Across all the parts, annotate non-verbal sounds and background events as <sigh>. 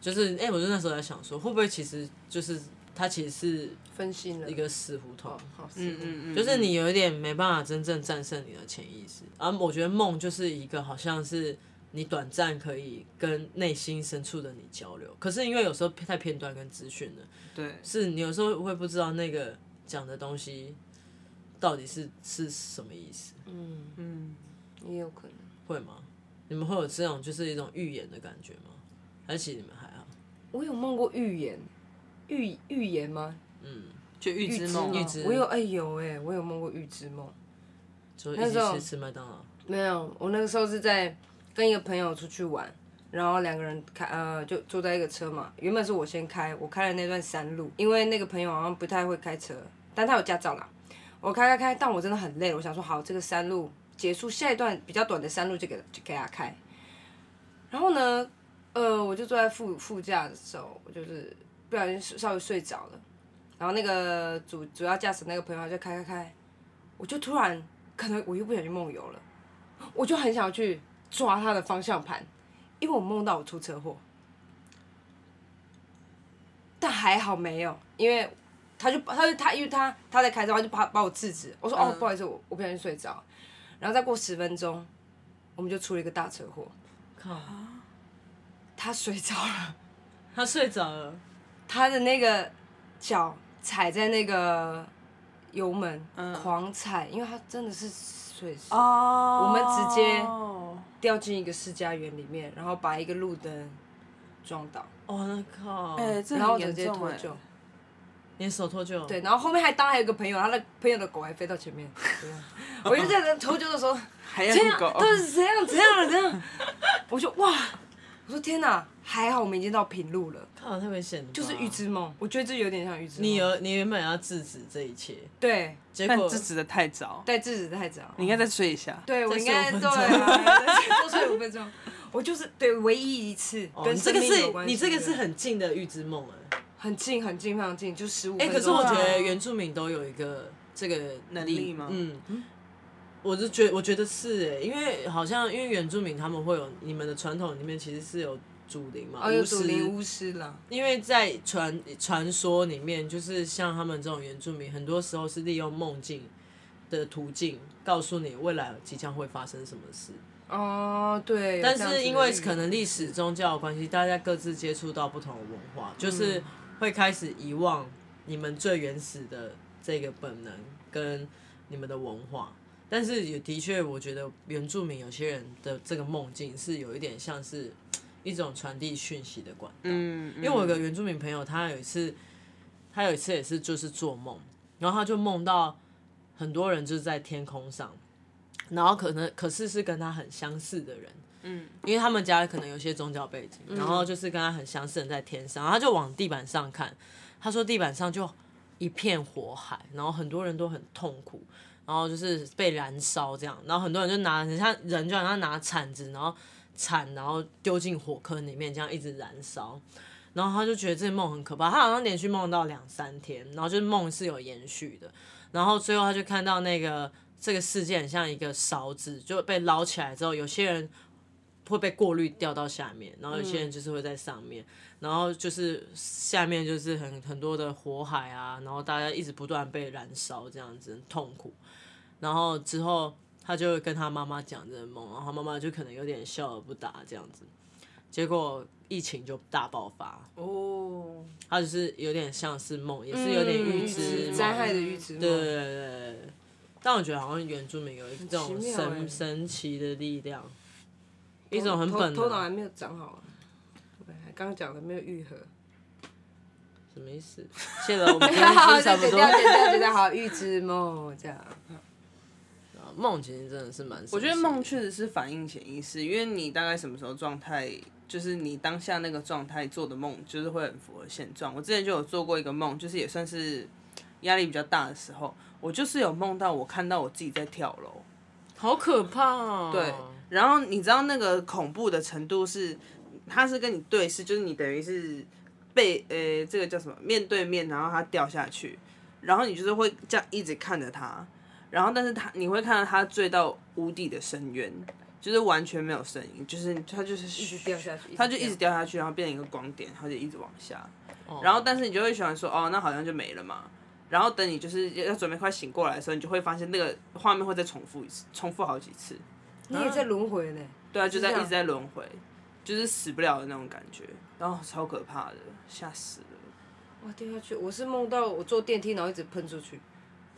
就是哎、欸，我就那时候在想说，会不会其实就是他其实是分心了一个死胡同，嗯嗯嗯，就是你有一点没办法真正战胜你的潜意识。而我觉得梦就是一个好像是你短暂可以跟内心深处的你交流，可是因为有时候太片段跟资讯了，对，是你有时候会不知道那个讲的东西到底是是什么意思。嗯嗯，也有可能会吗？你们会有这种就是一种预言的感觉吗？还是你们还好？我有梦过预言，预预言吗？嗯，就预知梦，预知我有哎、欸、有哎、欸，我有梦过预知梦。就一起去吃麦当劳？没有，我那个时候是在跟一个朋友出去玩，然后两个人开呃就坐在一个车嘛。原本是我先开，我开了那段山路，因为那个朋友好像不太会开车，但他有驾照啦。我开开开，但我真的很累，我想说好，这个山路结束，下一段比较短的山路就给就给他开。然后呢，呃，我就坐在副副驾的时候，我就是不小心稍微睡着了。然后那个主主要驾驶那个朋友就开开开，我就突然可能我又不小心梦游了，我就很想要去抓他的方向盘，因为我梦到我出车祸，但还好没有，因为他就他就他因为他他在开车，他就把把我制止。我说、嗯、哦，不好意思，我我不小心睡着。然后再过十分钟，我们就出了一个大车祸。靠！他睡着了，他睡着了，他的那个脚踩在那个油门，嗯、狂踩，因为他真的是睡死。哦。我们直接掉进一个世家园里面，然后把一个路灯撞倒。哦，那靠！哎，这然后很严重哎。连手脱臼。对，然后后面还当还有一个朋友，他的朋友的狗还飞到前面。<laughs> 我就在那脱臼的时候，还要狗，都是怎样怎样了这样。<laughs> 我就哇。我说天哪，还好我们已经到平路了。靠，太危险了。就是预知梦，我觉得这有点像预知梦。你有，你原本要制止这一切，对，结果制止的太早。对，制止的太早。你应该再睡一下。对，我应该对啊，多睡五分钟。我就是对唯一一次跟这个是你这个是很近的预知梦哎，很近很近非常近，就十五分钟。哎，可是我觉得原住民都有一个这个能力吗？嗯。我是觉，我觉得是哎，因为好像因为原住民他们会有你们的传统里面其实是有祖灵嘛，哦，有祖灵巫师啦。因为在传传说里面，就是像他们这种原住民，很多时候是利用梦境的途径告诉你未来即将会发生什么事。哦，对。但是因为可能历史宗教的关系，大家各自接触到不同的文化，就是会开始遗忘你们最原始的这个本能跟你们的文化。但是也的确，我觉得原住民有些人的这个梦境是有一点像是一种传递讯息的管道。嗯，因为我有个原住民朋友，他有一次，他有一次也是就是做梦，然后他就梦到很多人就是在天空上，然后可能可是是跟他很相似的人，嗯，因为他们家可能有些宗教背景，然后就是跟他很相似的人在天上，然后他就往地板上看，他说地板上就一片火海，然后很多人都很痛苦。然后就是被燃烧这样，然后很多人就拿，像人就好像拿铲子，然后铲，然后丢进火坑里面，这样一直燃烧。然后他就觉得这梦很可怕，他好像连续梦到两三天，然后就是梦是有延续的。然后最后他就看到那个这个世界很像一个勺子，就被捞起来之后，有些人会被过滤掉到下面，然后有些人就是会在上面。嗯然后就是下面就是很很多的火海啊，然后大家一直不断被燃烧，这样子很痛苦。然后之后他就跟他妈妈讲这个梦，然后妈妈就可能有点笑而不答这样子。结果疫情就大爆发哦，他就是有点像是梦，也是有点预知灾害的预知梦。对对对。但我觉得好像原住民有一种神神奇的力量，一种很本能。头脑还没有长好。刚刚讲的没有愈合，什么意思？谢了，我们 <laughs> 好，差不多。现在现在好预知梦这样。梦其实真的是蛮……我觉得梦确实是反映潜意识，因为你大概什么时候状态，就是你当下那个状态做的梦，就是会很符合现状。我之前就有做过一个梦，就是也算是压力比较大的时候，我就是有梦到我看到我自己在跳楼，好可怕哦。对，然后你知道那个恐怖的程度是。他是跟你对视，就是你等于是被呃、欸，这个叫什么？面对面，然后他掉下去，然后你就是会这样一直看着他，然后但是他你会看到他坠到无底的深渊，就是完全没有声音，就是他就是一直掉下去，他就一直掉下去，然后变成一个光点，他就一直往下。然后但是你就会喜欢说，哦，那好像就没了嘛。然后等你就是要准备快醒过来的时候，你就会发现那个画面会再重复一次，重复好几次。你也在轮回呢？对啊，就在一直在轮回，就是死不了的那种感觉，然后超可怕的，吓死了。哇，掉下去！我是梦到我坐电梯，然后一直喷出去，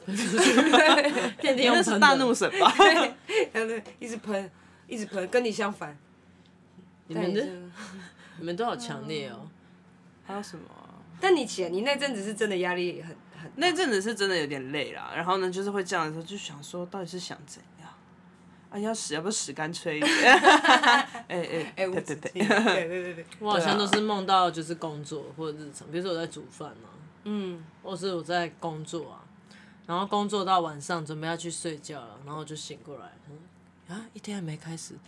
<laughs> 电梯那是大怒神吧？对 <laughs> 对，一直喷，一直喷，跟你相反。你们的，你们都好强烈哦。还有什么？但你前，你那阵子是真的压力很很。那阵子是真的有点累啦，然后呢，就是会这样的时候，就想说，到底是想怎样？啊，要死，要不死干脆一点。<laughs> 哎哎哎，对对对，对对对，我好像都是梦到就是工作或者日常，比如说我在煮饭啊，嗯，或是我在工作啊，然后工作到晚上准备要去睡觉了，然后就醒过来，啊，一天还没开始。<laughs>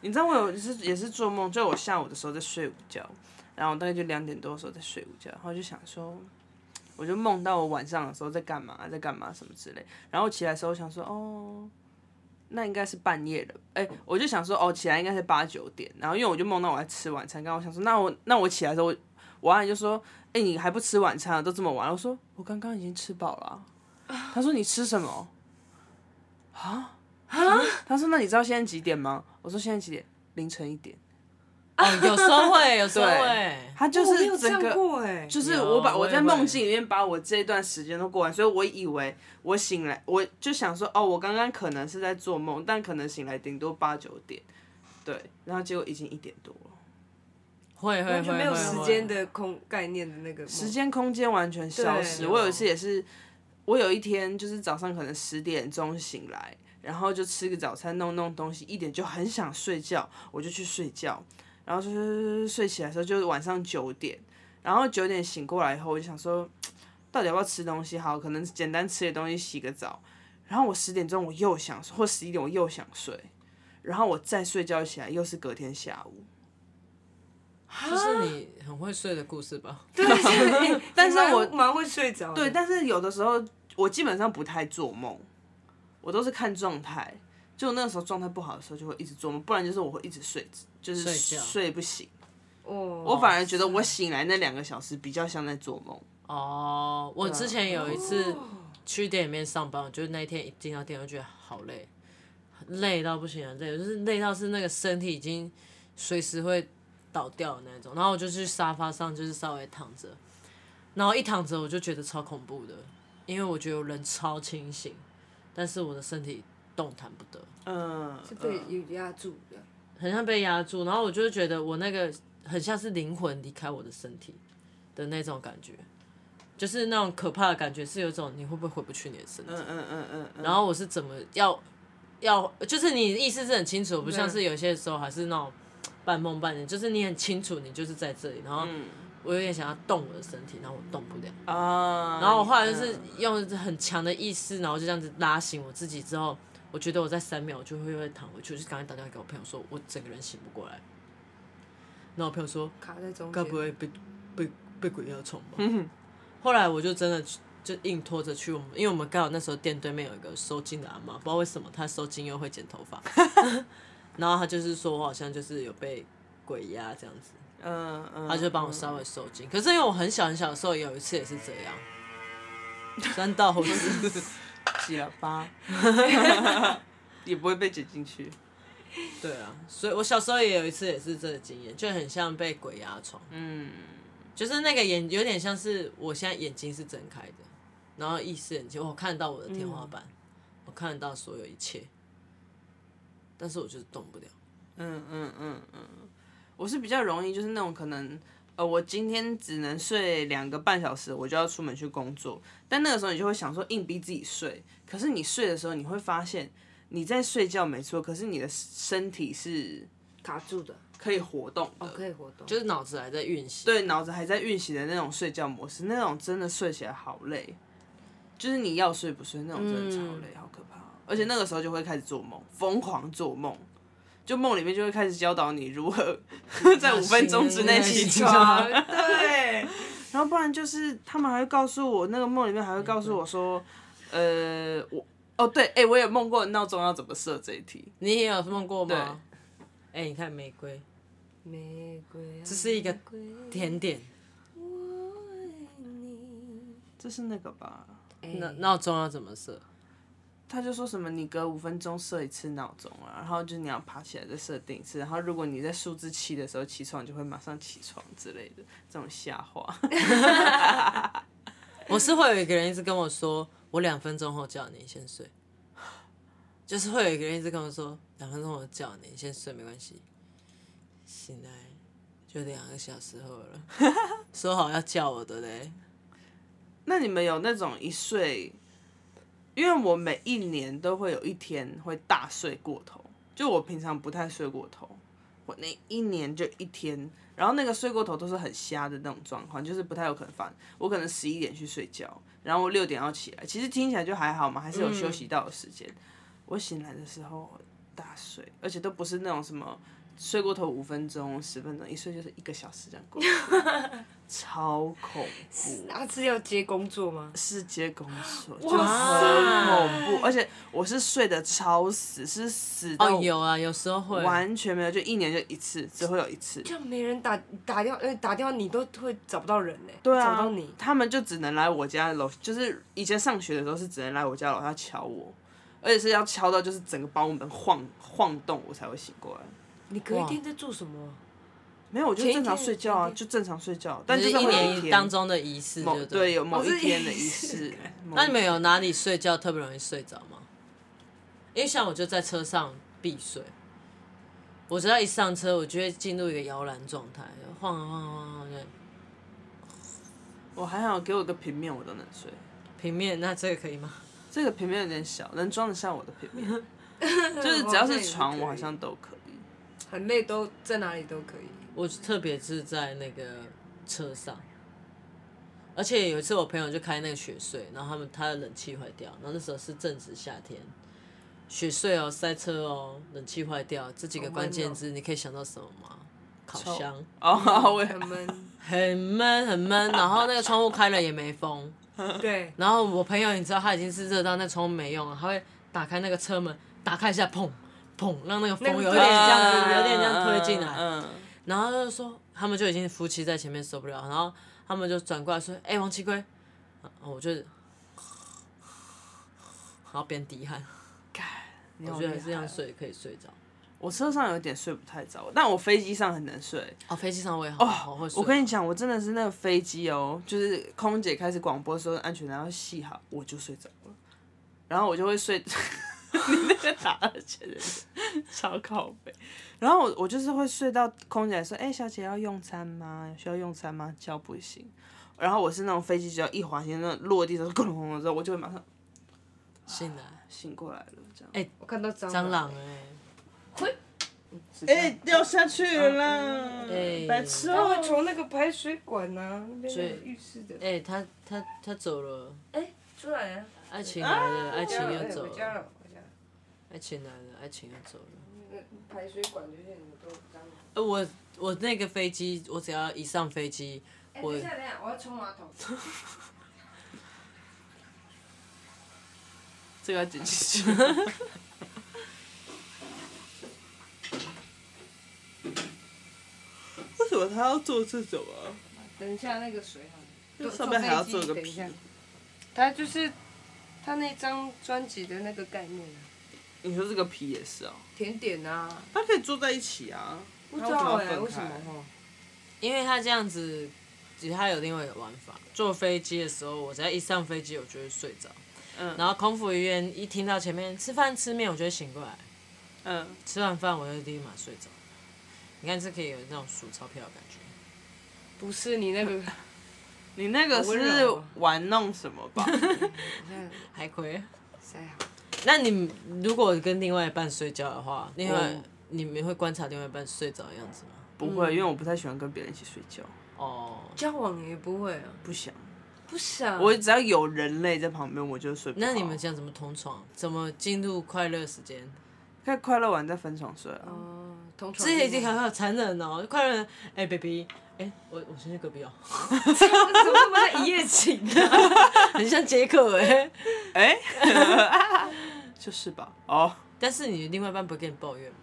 你知道我有也是也是做梦，就我下午的时候在睡午觉，然后大概就两点多的时候在睡午觉，然后就想说。我就梦到我晚上的时候在干嘛，在干嘛什么之类，然后起来的时候想说，哦，那应该是半夜了，哎、我就想说，哦，起来应该是八九点，然后因为我就梦到我在吃晚餐，刚刚我想说，那我那我起来的时候，阿姨就说，哎、欸，你还不吃晚餐啊，都这么晚了，我说我刚刚已经吃饱了，他说你吃什么？啊啊？他说那你知道现在几点吗？我说现在几点？凌晨一点。哦，有时候会，有时候会。他就是整个，哦、就是我把我在梦境里面把我这一段时间都过完，所以我以为我醒来，我就想说，哦，我刚刚可能是在做梦，但可能醒来顶多八九点，对，然后结果已经一点多了。会会会，完全没有时间的空概念的那个时间空间完全消失。我有一次也是，我有一天就是早上可能十点钟醒来，然后就吃个早餐，弄弄东西，一点就很想睡觉，我就去睡觉。然后就是睡起来的时候，就是晚上九点，然后九点醒过来以后，我就想说，到底要不要吃东西？好，可能简单吃点东西，洗个澡。然后我十点钟我又想，或十一点我又想睡，然后我再睡觉起来又是隔天下午。这是你很会睡的故事吧？对，<laughs> 但是我蛮会睡着。对，但是有的时候我基本上不太做梦，我都是看状态。就那个时候状态不好的时候，就会一直做梦，不然就是我会一直睡，就是睡不醒。哦。我反而觉得我醒来那两个小时比较像在做梦。哦，我之前有一次去店里面上班，就是那一天一进到店，我就觉得好累，累到不行了，累就是累到是那个身体已经随时会倒掉的那种。然后我就去沙发上，就是稍微躺着，然后一躺着我就觉得超恐怖的，因为我觉得我人超清醒，但是我的身体。动弹不得，嗯，是被有压住的，很像被压住，然后我就觉得我那个很像是灵魂离开我的身体的那种感觉，就是那种可怕的感觉，是有一种你会不会回不去你的身体，嗯嗯嗯嗯，嗯，然后我是怎么要要，就是你意思是很清楚，不像是有些时候还是那种半梦半醒，就是你很清楚你就是在这里，然后。嗯我有点想要动我的身体，然后我动不了。啊。然后我后来就是用很强的意识，然后就这样子拉醒我自己之后，我觉得我在三秒我就会会躺回去，我就赶紧打电话给我朋友说，我整个人醒不过来。然后我朋友说，卡在中间，该不会被被被鬼压床吧？后来我就真的就硬拖着去我们，因为我们刚好那时候店对面有一个收金的阿妈，不知道为什么她收金又会剪头发，然后他就是说我好像就是有被鬼压这样子。嗯嗯，他就帮我稍微收紧，可是因为我很小很小的时候，有一次也是这样，三道猴子。洗了吧，也不会被剪进去。对啊，所以我小时候也有一次也是这个经验，就很像被鬼压床。嗯，就是那个眼有点像是我现在眼睛是睁开的，然后意识很清，我看到我的天花板，嗯、我看得到所有一切，但是我就是动不了。嗯嗯嗯嗯。我是比较容易，就是那种可能，呃，我今天只能睡两个半小时，我就要出门去工作。但那个时候你就会想说，硬逼自己睡。可是你睡的时候，你会发现你在睡觉没错，可是你的身体是卡住的，可以活动的，哦，可以活动，就是脑子还在运行。对，脑子还在运行的那种睡觉模式，那种真的睡起来好累，就是你要睡不睡那种，真的超累，嗯、好可怕。而且那个时候就会开始做梦，疯狂做梦。就梦里面就会开始教导你如何 <laughs> 在五分钟之内起床，对。然后不然就是他们还会告诉我，那个梦里面还会告诉我说，呃，我哦，对，哎，我也梦过闹钟要怎么设这一题。你也有梦过吗？哎，你看玫瑰，玫瑰，这是一个甜点。这是那个吧？闹闹钟要怎么设？他就说什么你隔五分钟设一次闹钟啊，然后就你要爬起来再设定一次，然后如果你在数字七的时候起床，就会马上起床之类的这种瞎话。<laughs> 我是会有一个人一直跟我说，我两分钟后叫你先睡，就是会有一个人一直跟我说，两分钟后叫你，你先睡没关系。醒来就两个小时后了，<laughs> 说好要叫我的嘞。那你们有那种一睡？因为我每一年都会有一天会大睡过头，就我平常不太睡过头，我那一年就一天，然后那个睡过头都是很瞎的那种状况，就是不太有可能发。我可能十一点去睡觉，然后我六点要起来，其实听起来就还好嘛，还是有休息到的时间。我醒来的时候大睡，而且都不是那种什么。睡过头五分钟、十分钟，一睡就是一个小时这样过，超恐怖。那是要接工作吗？是接工作，就很恐怖。而且我是睡得超死，是死到哦，有啊，有时候会完全没有，就一年就一次，只会有一次。就没人打打电话，呃，打电话你都会找不到人呢。对啊，找不到你，他们就只能来我家楼，就是以前上学的时候是只能来我家楼下敲我，而且是要敲到就是整个把我们晃晃动，我才会醒过来。你隔一天在做什么？没有，我就正常睡觉啊，就正常睡觉。但是一年当中的仪式，就对，有某一天的仪式。<laughs> 那你们有哪里睡觉特别容易睡着吗？因为像我就在车上必睡，我只要一上车，我就会进入一个摇篮状态，晃晃晃晃晃啊，我还好，给我个平面我都能睡。平面，那这个可以吗？<laughs> 这个平面有点小，能装得下我的平面。<laughs> 就是只要是床，我好像都可以。很累，都在哪里都可以。我特别是在那个车上，而且有一次我朋友就开那个雪隧，然后他们他的冷气坏掉，然后那时候是正值夏天，雪隧哦，塞车哦，冷气坏掉，这几个关键字你可以想到什么吗？烤箱哦，很闷，很闷很闷，然后那个窗户开了也没风，<laughs> 对，然后我朋友你知道他已经是热到那窗户没用了，他会打开那个车门，打开一下砰。砰！让那个风有点这样子，有点这样推进来，嗯，然后就说他们就已经夫妻在前面受不了，然后他们就转过来说：“哎，王七龟，我就，然后边滴汗，我觉得这样睡可以睡着。我车上有点睡不太着，但我飞机上很能睡。哦，飞机上我也好，好会睡。我跟你讲，我真的是那个飞机哦，就是空姐开始广播说安全带要系好，我就睡着了，然后我就会睡。<laughs> 你那个打二千人超靠北，然后我我就是会睡到空姐说：“哎、欸，小姐要用餐吗？需要用餐吗？”叫不行。然后我是那种飞机只要一滑行，那落地的时候咣隆隆的时候，我就会马上醒来，醒过来了。这样。哎、欸，我看到蟑蟑螂哎、欸，会，哎、欸、掉下去了啦！哎，白痴哦！它会从那个排水管呐、啊，那边浴室的。哎、欸，他他他走了。哎、欸，出来了。爱情来了，爱情又走了。了爱情来了，爱情又走了。排水管这些都脏。呃，我我那个飞机，我只要一上飞机，我。等一下，等一下，我要冲马桶。<laughs> 这个要剪进去。<laughs> 为什么他要做这种啊？等一下，那个水哈。上面还要做个皮。他就是他那张专辑的那个概念。你说这个皮也是啊？甜点啊，它可以坐在一起啊。不知道哎，为什么？因为它这样子，其实它有另外一个玩法。坐飞机的时候，我只要一上飞机，我就会睡着。嗯。然后空服员一听到前面吃饭吃面，我就会醒过来。嗯。吃完饭，我就立马睡着。你看，这可以有那种数钞票的感觉。不是你那个，<laughs> 你那个是玩弄什么吧？<laughs> 海葵。那你如果跟另外一半睡觉的话，另外你们会观察另外一半睡着的样子吗？不会，因为我不太喜欢跟别人一起睡觉。哦，交往也不会啊。不想，不想。我只要有人类在旁边，我就睡不着。那你们这样怎么同床？怎么进入快乐时间？看快乐完再分床睡啊。哦，同床。之前已经很好残忍哦，快乐，哎，baby，哎，我我先去隔壁哦。<laughs> 怎么那么一夜情啊？<laughs> 很像杰克 <laughs> 哎，哎。就是吧。哦，但是你另外一半不会跟你抱怨吗？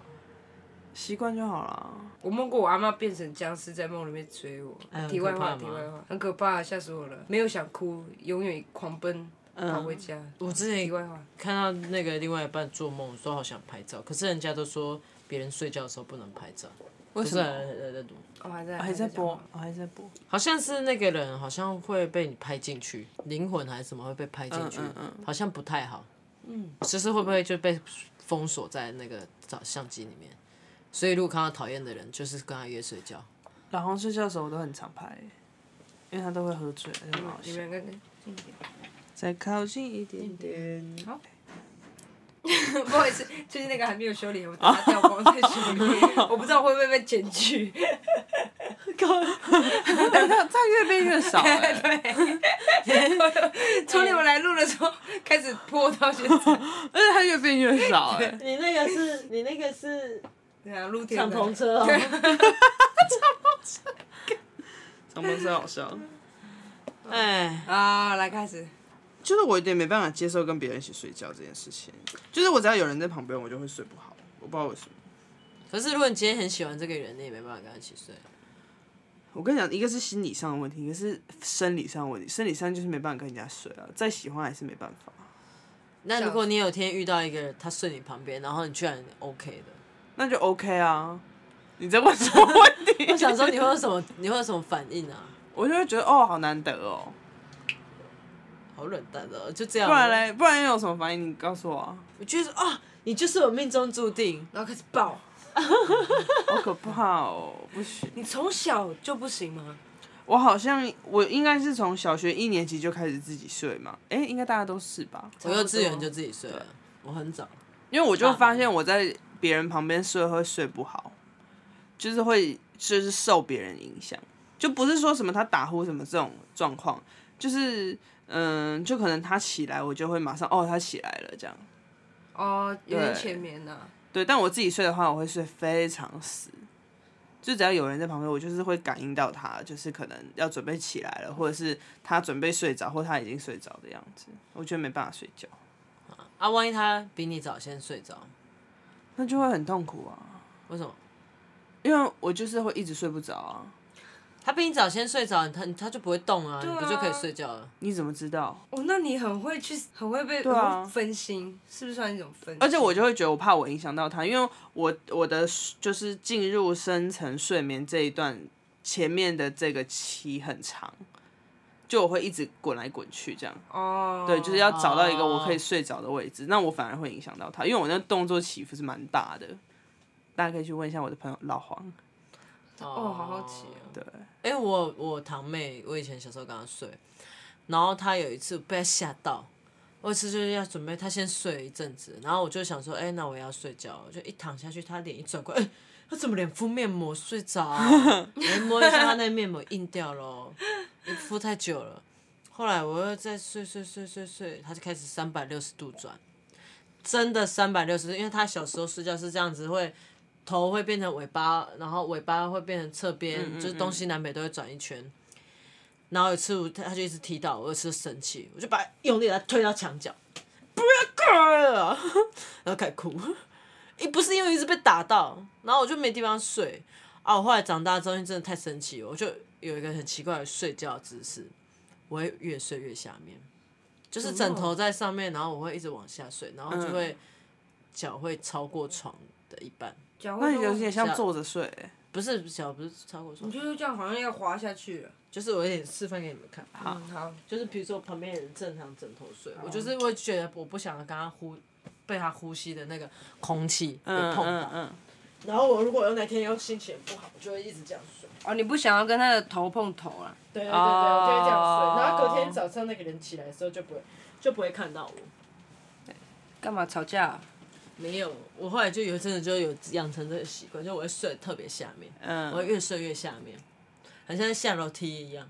习惯就好了。我梦过我阿妈变成僵尸在梦里面追我。哎题外话，很可怕吗题外话，很可怕，吓死我了。没有想哭，永远狂奔嗯跑回家。我之前题外话，看到那个另外一半做梦，说好想拍照，可是人家都说别人睡觉的时候不能拍照。为什么？么？我还在还在播，我还在播。好像是那个人好像会被你拍进去，灵魂还是什么会被拍进去，嗯嗯好像不太好。嗯，就是会不会就被封锁在那个照相机里面？所以如果看到讨厌的人，就是跟他约睡觉。老黄睡觉的时候我都很常拍，因为他都会喝醉，很好笑。你们两个近一点。再靠近一点点。好。<laughs> 不好意思，最近那个还没有修理，我把它 <laughs> 掉光再修理。我不知道会不会被剪去。<laughs> 但他他越变越少哎、<laughs> 从你们来录的时候开始播到现在，而且他越变越少哎、你那个是你那个是对啊，露天敞的篷车哦。<laughs> 敞篷车好笑。<laughs> 哎，啊，来开始。就是我有点没办法接受跟别人一起睡觉这件事情，就是我只要有人在旁边，我就会睡不好，我不知道为什么。可是如果你今天很喜欢这个人，你也没办法跟他一起睡。我跟你讲，一个是心理上的问题，一个是生理上的问题。生理上就是没办法跟人家睡啊，再喜欢还是没办法。那如果你有天遇到一个人，他睡你旁边，然后你居然 OK 的，那就 OK 啊。你在问什么问题？<laughs> 我想说你会有什么，你会有什么反应啊？我就会觉得哦，好难得哦。好冷淡的、哦，就这样。不然嘞，不然又有什么反应？你告诉我啊。我就是啊，你就是我命中注定。然后开始爆。<laughs> 好可怕哦，不行。你从小就不行吗？我好像我应该是从小学一年级就开始自己睡嘛。哎、欸，应该大家都是吧？我幼稚园就自己睡了，我很早。因为我就发现我在别人旁边睡会睡不好，就是会就是受别人影响，就不是说什么他打呼什么这种状况，就是嗯，就可能他起来，我就会马上哦，他起来了这样。哦，有点浅眠呐。对，但我自己睡的话，我会睡非常死，就只要有人在旁边，我就是会感应到他，就是可能要准备起来了，或者是他准备睡着，或他已经睡着的样子，我觉得没办法睡觉。啊，万一他比你早先睡着，那就会很痛苦啊。为什么？因为我就是会一直睡不着啊。他比你早先睡着，他他就不会动啊，啊你不就可以睡觉了？你怎么知道？哦，那你很会去，很会被对啊很会分心，是不是算一种分心？而且我就会觉得我怕我影响到他，因为我我的就是进入深层睡眠这一段前面的这个期很长，就我会一直滚来滚去这样。哦，对，就是要找到一个我可以睡着的位置，那我反而会影响到他，因为我那动作起伏是蛮大的。大家可以去问一下我的朋友老黄。哦，好好奇哦。对。哎、欸，我我堂妹，我以前小时候跟她睡，然后她有一次被她吓到，我有一次就是要准备，她先睡一阵子，然后我就想说，哎、欸，那我也要睡觉，我就一躺下去，她脸一转过来，哎、欸，她怎么脸敷面膜睡着、<laughs> 啊？我摸一下她那面膜硬掉了，敷太久了。后来我又再睡睡睡睡睡，她就开始三百六十度转，真的三百六十度，因为她小时候睡觉是这样子会。头会变成尾巴，然后尾巴会变成侧边，嗯嗯嗯就是东西南北都会转一圈。然后有一次他他就一直踢到我，有一次生气，我就把他用力的推到墙角，不要开了，然后开始哭。一不是因为一直被打到，然后我就没地方睡。啊，我后来长大之后，真的太生气了，我就有一个很奇怪的睡觉姿势，我会越睡越下面，就是枕头在上面，然后我会一直往下睡，然后就会脚会超过床的一半。那你有点像坐着睡、欸，不是脚不是超过床，你就是这样，好像要滑下去了。就是我有点示范给你们看，好，嗯、好，就是比如说旁边人正常枕头睡，我就是会觉得我不想跟他呼，被他呼吸的那个空气被碰到。嗯嗯嗯、然后我如果有哪天又心情不好，我就会一直这样睡。哦，你不想要跟他的头碰头啊？对对对对，我就会这样睡。然后隔天早上那个人起来的时候就不会就不会看到我。干嘛吵架、啊？没有，我后来就有真的就有养成这个习惯，就我会睡特别下面，嗯、我会越睡越下面，好像下楼梯一样。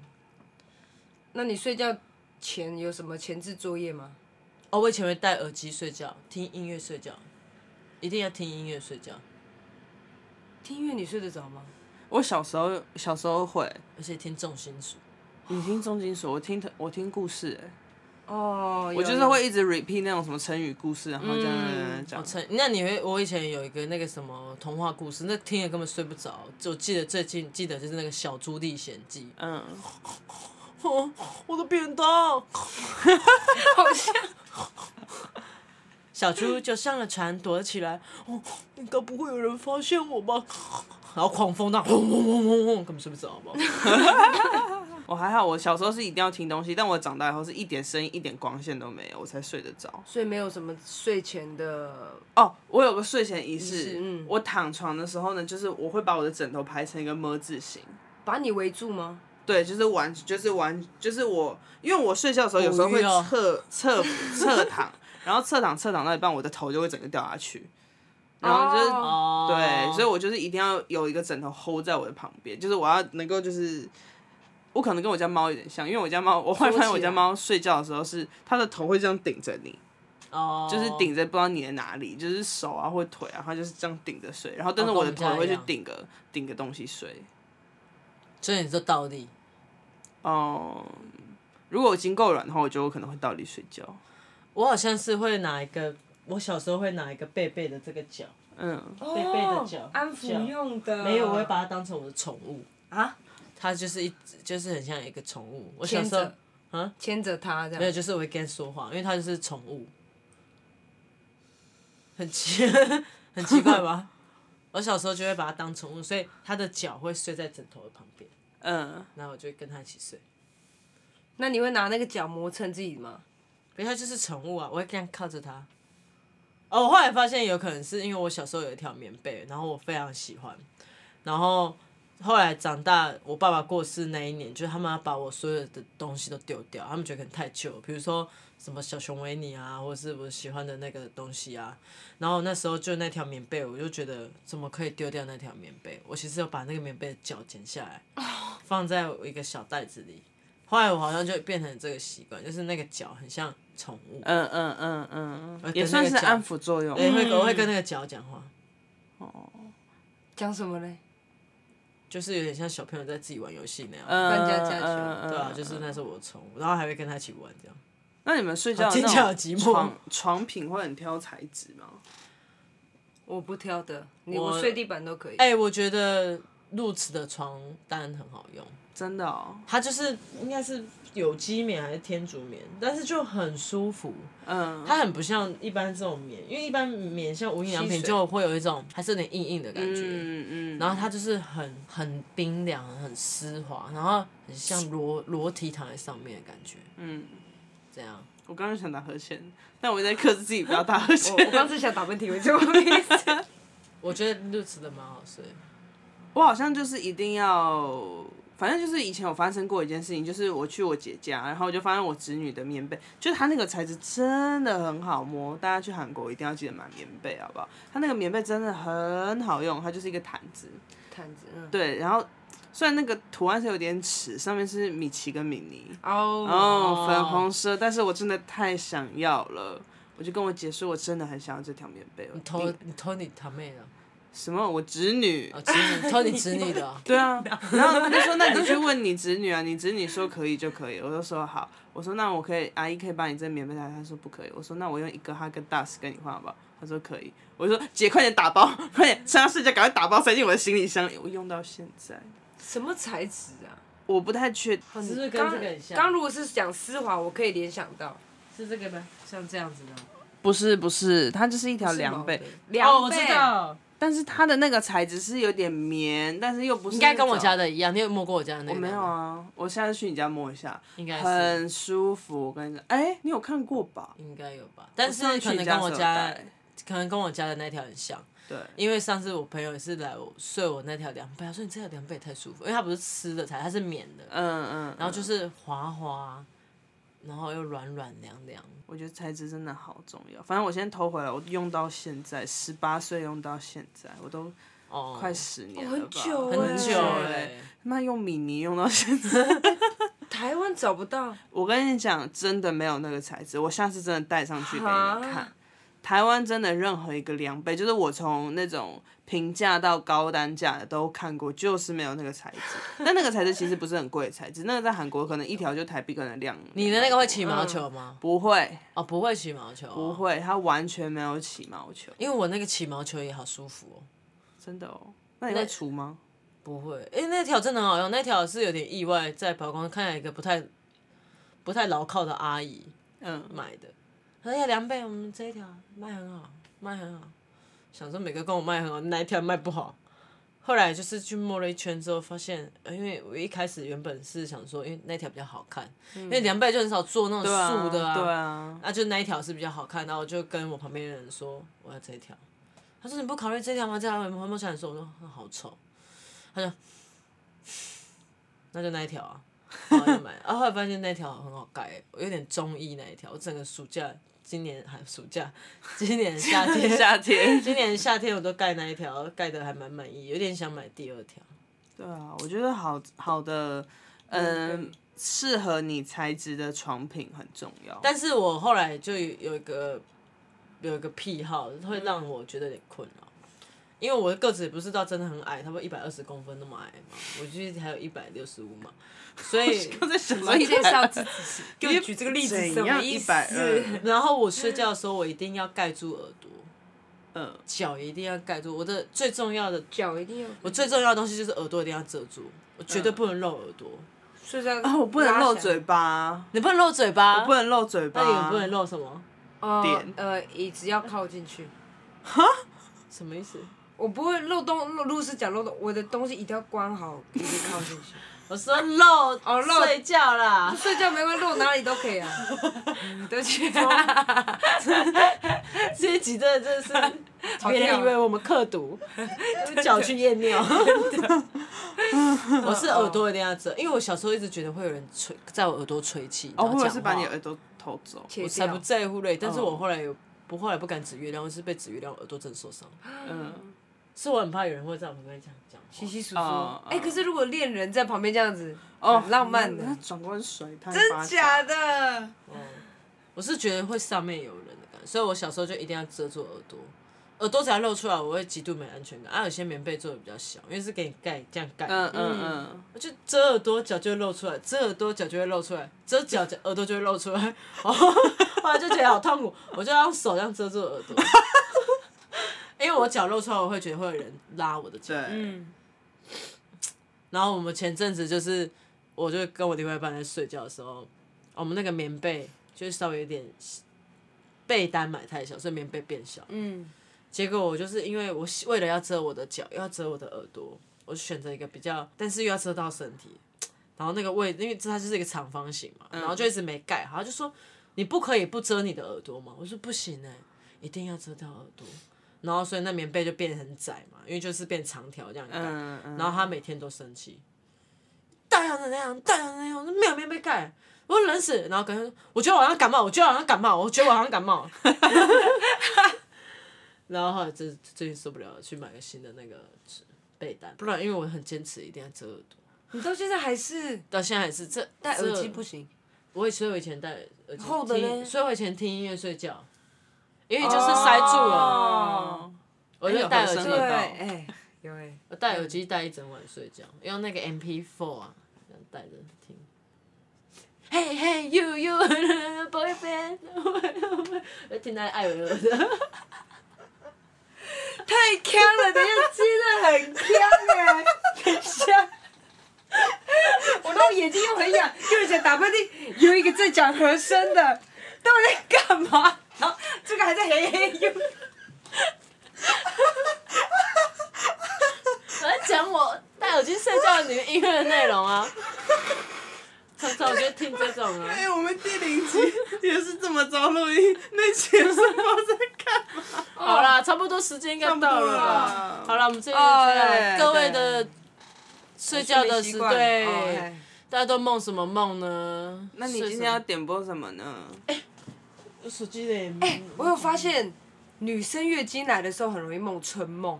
那你睡觉前有什么前置作业吗？哦，我以前会戴耳机睡觉，听音乐睡觉，一定要听音乐睡觉。听音乐你睡得着吗？我小时候小时候会，而且听重金属。你听重金属，我听我听故事哎。哦，我就是会一直 repeat 那种什么成语故事，然后这样讲。成，那你会，我以前有一个那个什么童话故事，那听了根本睡不着。就记得最近记得就是那个小猪历险记。嗯，<laughs> 哦我的便当，<laughs> 好像。小猪就上了船躲了起来，哦，应该不会有人发现我吧？然后狂风大，轰轰轰轰轰，根本睡不着，好不好？我还好，我小时候是一定要听东西，但我长大以后是一点声音、一点光线都没有，我才睡得着。所以没有什么睡前的哦，我有个睡前仪式，式嗯，我躺床的时候呢，就是我会把我的枕头排成一个么字形，把你围住吗？对，就是完，就是完，就是我，因为我睡觉的时候有时候会侧侧侧躺，然后侧躺侧躺到一半，我的头就会整个掉下去，然后就是、哦、对，所以我就是一定要有一个枕头 hold 在我的旁边，就是我要能够就是。我可能跟我家猫有点像，因为我家猫，我会发现我家猫睡觉的时候是它的头会这样顶着你，哦，就是顶着不知道你在哪里，就是手啊或腿啊，它就是这样顶着睡，然后但是我的头会去顶个顶个东西睡，所以你就倒立，哦、嗯，如果我筋够软的话，我觉得我可能会倒立睡觉。我好像是会拿一个，我小时候会拿一个贝贝的这个脚，嗯，贝贝的脚，安抚用的，没有，我会把它当成我的宠物。啊。它就是一，就是很像一个宠物。我小时候，啊，牵着它这样。没有，就是我会跟它说话，因为它就是宠物。很奇，<laughs> 很奇怪吧？<laughs> 我小时候就会把它当宠物，所以它的脚会睡在枕头的旁边。嗯。然后我就会跟它一起睡。那你会拿那个脚磨蹭自己吗？因为它就是宠物啊，我会这样靠着它。哦，我后来发现有可能是因为我小时候有一条棉被，然后我非常喜欢，然后。后来长大，我爸爸过世那一年，就是他们要把我所有的东西都丢掉，他们觉得可能太旧，比如说什么小熊维尼啊，或者是我喜欢的那个东西啊。然后那时候就那条棉被，我就觉得怎么可以丢掉那条棉被？我其实有把那个棉被的脚剪下来，放在我一个小袋子里。后来我好像就变成这个习惯，就是那个脚很像宠物。嗯嗯嗯嗯，也算是安抚作用。对，会我会跟那个脚讲话。哦，讲什么嘞？就是有点像小朋友在自己玩游戏那样，扮家家酒，对啊，就是那是我的宠物，然后还会跟他一起玩这样。那你们睡觉听起来好寂寞。床床品会很挑材质吗？我不挑的，你我睡地板都可以。哎，我觉得露齿的床单很好用，真的哦。它就是应该是。有机棉还是天竺棉，但是就很舒服。嗯，它很不像一般这种棉，因为一般棉像无印良品就会有一种还是有点硬硬的感觉。嗯嗯。然后它就是很很冰凉、很丝滑，然后很像裸裸体躺在上面的感觉。嗯。这样。我刚刚想打呵欠，但我在克制自己不要打呵欠。<laughs> 我刚是想打喷嚏，我就不好意思。<laughs> 我觉得露齿的蛮好睡。我好像就是一定要。反正就是以前有发生过一件事情，就是我去我姐家，然后我就发现我侄女的棉被，就是它那个材质真的很好摸。大家去韩国一定要记得买棉被，好不好？它那个棉被真的很好用，它就是一个毯子。毯子，嗯。对，然后虽然那个图案是有点尺，上面是米奇跟米妮，哦，哦，粉红色，但是我真的太想要了，我就跟我姐说，我真的很想要这条棉被。你偷你偷你堂妹的。什么？我侄女，侄女，<laughs> 偷你侄女的。对啊，<laughs> 然后他就说：“那你去问你侄女啊，你侄女说可以就可以。”我就说：“好。”我说：“那我可以，阿姨可以把你这棉被台。”他说：“不可以。”我说：“那我用一个哈根达斯跟你换好不好？”他说：“可以。”我就说：“姐，快点打包，<laughs> 快点，趁他睡觉赶快打包塞进我的行李箱里。”我用到现在。什么材质啊？我不太确定。是不是跟这个很像？刚如果是讲丝滑，我可以联想到是这个吗？像这样子的？不是，不是，它就是一条凉被。凉被。我知道。但是它的那个材质是有点棉，但是又不是。应该跟我家的一样，你有摸过我家的那个？我没有啊，我下次去你家摸一下，应该很舒服。我跟你讲，哎、欸，你有看过吧？应该有吧，但是可能跟我家，可能跟我家的那条很像。对，因为上次我朋友也是来我睡我那条凉被，他说你这条凉被也太舒服，因为它不是湿的材，它是棉的。嗯嗯。然后就是滑滑。然后又软软凉凉，我觉得材质真的好重要。反正我先偷回来，我用到现在，十八岁用到现在，我都快十年了吧，很久很久哎。妈用米妮用到现在，<laughs> 台湾找不到。我跟你讲，真的没有那个材质，我下次真的带上去给你们看。台湾真的任何一个量杯，就是我从那种平价到高单价的都看过，就是没有那个材质。但那个材质其实不是很贵的材质，那个在韩国可能一条就台币可能两。你的那个会起毛球吗？不会哦，不会起毛球，不会，它完全没有起毛球。因为我那个起毛球也好舒服哦，真的哦。那你会除吗？不会，哎，那条真的很好用，那条是有点意外，在宝光看到一个不太不太牢靠的阿姨嗯买的。哎呀，凉被，我们这一条卖很好，卖很好。想说每个跟我卖很好，哪一条卖不好？后来就是去摸了一圈之后，发现，因为我一开始原本是想说，因为那条比较好看，嗯、因为凉被就很少做那种素的啊，对啊，那、啊、就那一条是比较好看。然后我就跟我旁边的人说，我要这一条。他说你不考虑这条吗？这条摸摸起来说，我说好丑。他说，<laughs> 那就那一条啊，然后就买。然后后来发现那条很好盖，有点中意那一条。我整个暑假。今年还暑假，今年夏天，<laughs> 夏天，今年夏天我都盖那一条，盖的还蛮满意，有点想买第二条。对啊，我觉得好好的，嗯，适合你材质的床品很重要。但是我后来就有一个有一个癖好，会让我觉得有点困扰。因为我的个子也不是到真的很矮，差不多一百二十公分那么矮嘛，我就是还有一百六十五嘛，<laughs> 所以我在想介绍自己，<laughs> 给我举这个例子什么意思？然后我睡觉的时候，我一定要盖住耳朵，嗯，脚一定要盖住。我的最重要的脚一定要，我最重要的东西就是耳朵一定要遮住，我绝对不能露耳朵。睡觉啊，我不能露嘴巴，你不能露嘴巴，我不能露嘴巴，那你不能露什么？点呃，椅子要靠进去，哈？什么意思？我不会漏洞，露露是讲漏洞，我的东西一定要关好，一定靠进去。<laughs> 我说漏哦，漏睡觉啦，睡觉没关系，漏哪里都可以啊。对不起，<laughs> 这一集真的真的是，<laughs> 别人以为我们刻毒，脚去验尿。我是耳朵一定要遮，因为我小时候一直觉得会有人吹，在我耳朵吹气，哦，或者是把你耳朵偷走，我才不在乎嘞。但是我后来有，不后来不敢指月亮，我是被指月亮，耳朵真的受伤。嗯。是我很怕有人会在我旁边这样讲，稀稀疏疏。哎，可是如果恋人在旁边这样子，哦，浪漫的，转过水，真假的？嗯，我是觉得会上面有人的感觉，所以我小时候就一定要遮住耳朵，耳朵只要露出来，我会极度没安全感。啊，有些棉被做的比较小，因为是给你盖这样盖，嗯嗯嗯，我就遮耳朵，脚就会露出来，遮耳朵，脚就会露出来，遮脚脚耳朵就会露出来，<laughs> 哦，后来就觉得好痛苦，我就要用手这样遮住耳朵。因为我脚露出来，我会觉得会有人拉我的脚。嗯。然后我们前阵子就是，我就跟我另外一半在睡觉的时候，我们那个棉被就是稍微有点被单买太小，所以棉被变小。嗯。结果我就是因为我为了要遮我的脚，又要遮我的耳朵，我就选择一个比较，但是又要遮到身体。然后那个位，因为这它就是一个长方形嘛，然后就一直没盖好，就说你不可以不遮你的耳朵嘛？我说不行哎、欸，一定要遮到耳朵。然后所以那棉被就变得很窄嘛，因为就是变长条这样盖。嗯嗯、然后他每天都生气，大样的那样，大样的那样，没有棉被盖，我冷死。然后跟他说，我觉得我好像感冒，我觉得我好像感冒，我觉得我好像感冒。<laughs> 然后后来最最近受不了了，去买个新的那个被单，不然因为我很坚持一定要遮耳朵。你到现在还是？到现在还是这戴耳机不行。我以所以我以前戴耳机，所以我以前听音乐睡觉。因为就是塞住了，我就戴耳机。哎，有哎，我戴耳机戴一整晚睡觉，用那个 MP4 啊，这样戴着听。Hey hey you you <laughs> boyfriend，<laughs> 我听他爱我的。太强了，等下真的很强哎，很像。我那眼睛又很痒，又想打喷嚏，有一个在讲和声的，到底在干嘛？然后这个还在嘿嘿呦，我在讲我戴耳机睡觉的音乐的内容啊，常常我就听这种啊。哎，我们第零集也是这么早录音，那期是我在干嘛？好啦，差不多时间应该到了吧？好了，我们这边各位的睡觉的时对，大家都梦什么梦呢？那你今天要点播什么呢？手机嘞！哎、欸，我有发现，女生月经来的时候很容易梦春梦。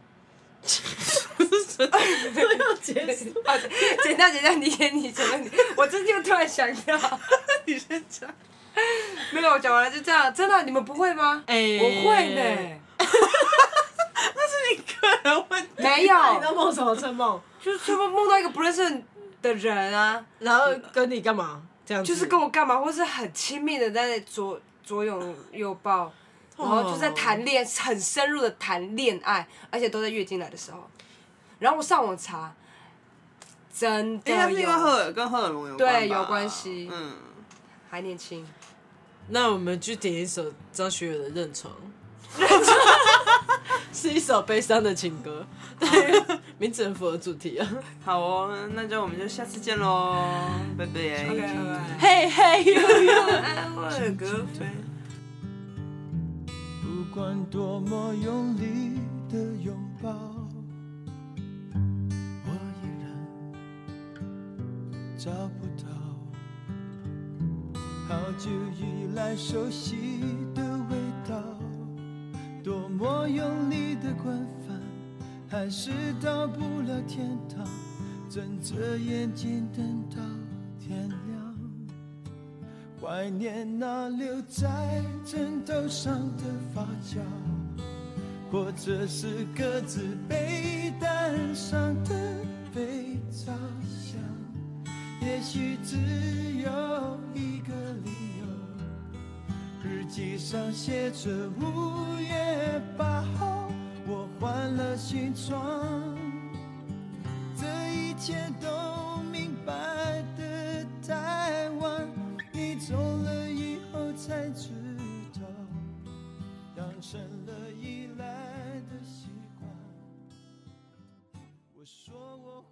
不要结束。剪掉，剪掉，你演你，剪掉你。我这就突然想到，<laughs> 你先讲。没有，讲完了就这样。真的，你们不会吗？哎、欸，我会呢。那是你个人问题。没有。你在梦什么春梦？就是春梦梦到一个不认识的人啊，然后跟你干嘛？这样就是跟我干嘛，或是很亲密的在左左拥右抱，然后就在谈恋很深入的谈恋爱，而且都在月经来的时候。然后我上网查，真的有。欸、是因为荷尔跟荷尔蒙有关对，有关系。嗯。还年轻。那我们去点一首张学友的《认床》。<laughs> <laughs> <laughs> <laughs> 是一首悲伤的情歌，对，名字很符合主题啊。<laughs> 好哦，那就我们就下次见喽，拜拜。嘿嘿，悠悠，爱我的歌声。不管多么用力的拥抱，我依然找不到好久以来熟悉的味我。用力的滚翻，还是到不了天堂。睁着眼睛等到天亮，怀念那留在枕头上的发胶，或者是各自被单上的肥皂香。也许只有一个机上写着五月八号，我换了新装。这一切都明白的太晚，你走了以后才知道，养成了依赖的习惯。我说我。会。